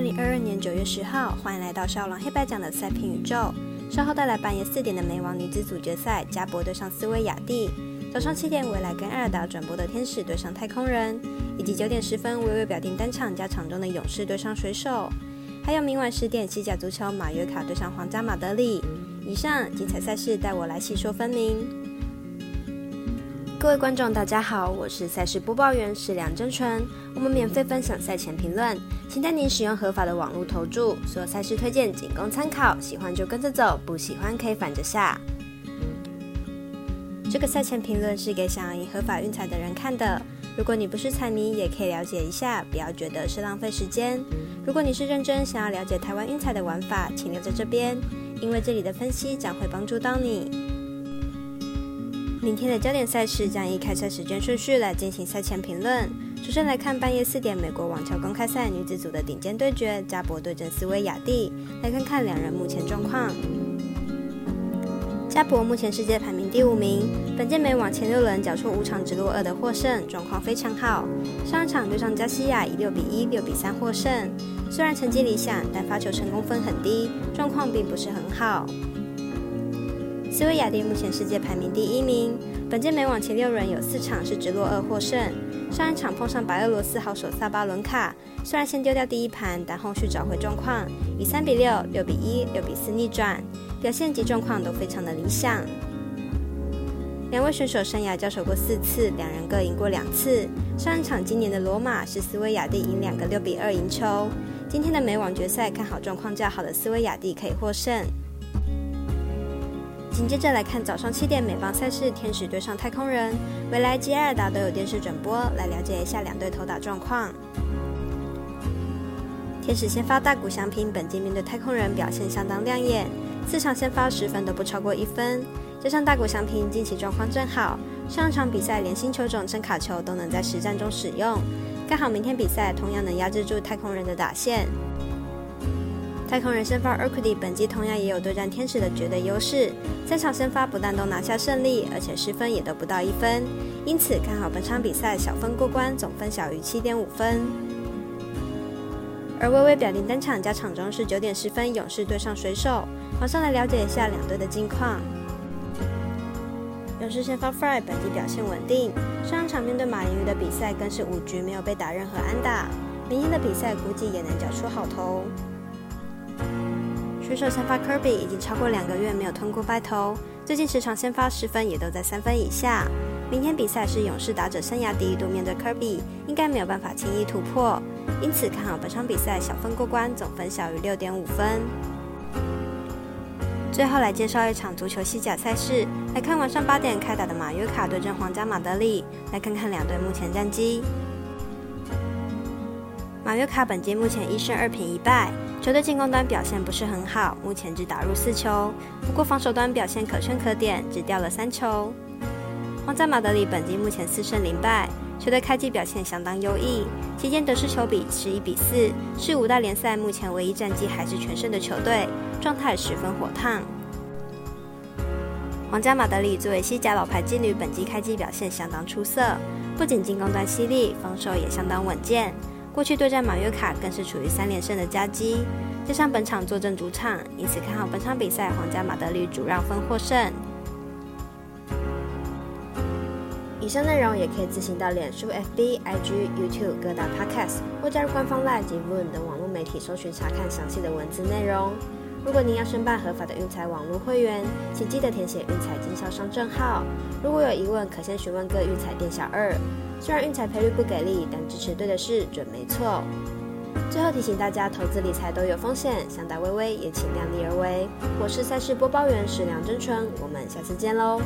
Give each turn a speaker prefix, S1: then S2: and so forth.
S1: 二零二二年九月十号，欢迎来到少郎黑白奖的赛评宇宙。稍后带来半夜四点的美网女子组决赛，加博对上斯威亚蒂。早上七点，未来跟艾尔达转播的天使对上太空人，以及九点十分，微微表定单场加场中的勇士对上水手。还有明晚十点，西甲足球马约卡对上皇家马德里。以上精彩赛事，带我来细说分明。各位观众，大家好，我是赛事播报员是梁真纯。我们免费分享赛前评论，请带您使用合法的网络投注。所有赛事推荐仅供参考，喜欢就跟着走，不喜欢可以反着下。这个赛前评论是给想要赢合法运彩的人看的。如果你不是彩迷，也可以了解一下，不要觉得是浪费时间。如果你是认真想要了解台湾运彩的玩法，请留在这边，因为这里的分析将会帮助到你。明天的焦点赛事将以开赛时间顺序来进行赛前评论。首先来看半夜四点美国网球公开赛女子组的顶尖对决，加博对阵斯威亚蒂。来看看两人目前状况。加博目前世界排名第五名，本届美网前六轮缴出五场直落二的获胜，状况非常好。上一场对上加西亚以六比一、六比三获胜，虽然成绩理想，但发球成功分很低，状况并不是很好。斯维亚蒂目前世界排名第一名，本届美网前六轮有四场是直落二获胜。上一场碰上白俄罗斯好手萨巴伦卡，虽然先丢掉第一盘，但后续找回状况，以三比六、六比一、六比四逆转，表现及状况都非常的理想。两位选手生涯交手过四次，两人各赢过两次。上一场今年的罗马是斯维亚蒂赢两个六比二赢球。今天的美网决赛看好状况较好的斯维亚蒂可以获胜。紧接着来看早上七点美邦赛事，天使对上太空人，未来及艾尔达都有电视转播，来了解一下两队投打状况。天使先发大谷翔平，本季面对太空人表现相当亮眼，四场先发十分都不超过一分，加上大谷翔平近期状况正好，上场比赛连新球种真卡球都能在实战中使用，刚好明天比赛同样能压制住太空人的打线。太空人先发 Urquidy 本季同样也有对战天使的绝对优势，三场先发不但都拿下胜利，而且失分也都不到一分，因此看好本场比赛小分过关，总分小于七点五分。而微微表定单场加场中是九点十分，勇士对上水手，马上来了解一下两队的近况。勇士先发 Fry 本季表现稳定，上场面对马林鱼的比赛更是五局没有被打任何安打，明天的比赛估计也能缴出好投。水手先发 Kirby 已经超过两个月没有吞过败投，最近十场先发失分也都在三分以下。明天比赛是勇士打者生涯第一度面对 Kirby，应该没有办法轻易突破，因此看好本场比赛小分过关，总分小于六点五分。最后来介绍一场足球西甲赛事，来看晚上八点开打的马约卡对阵皇家马德里，来看看两队目前战绩。马约卡本季目前一胜二平一败。球队进攻端表现不是很好，目前只打入四球，不过防守端表现可圈可点，只掉了三球。皇家马德里本季目前四胜零败，球队开季表现相当优异，期间得失球比十一比四，是五大联赛目前唯一战绩还是全胜的球队，状态十分火烫。皇家马德里作为西甲老牌劲旅，本季开季表现相当出色，不仅进攻端犀利，防守也相当稳健。过去对战马约卡更是处于三连胜的佳绩，加上本场坐镇主场，因此看好本场比赛皇家马德里主让分获胜。以上内容也可以自行到脸书、FB、IG、YouTube 各大 Podcast 或加入官方 Live 及 Voon 等网络媒体搜寻查看详细的文字内容。如果您要申办合法的运彩网络会员，请记得填写运彩经销商证号。如果有疑问，可先询问各运彩店小二。虽然运彩赔率不给力，但支持对的事准没错。最后提醒大家，投资理财都有风险，想打微微也请量力而为。我是赛事播报员史梁真纯，我们下次见喽。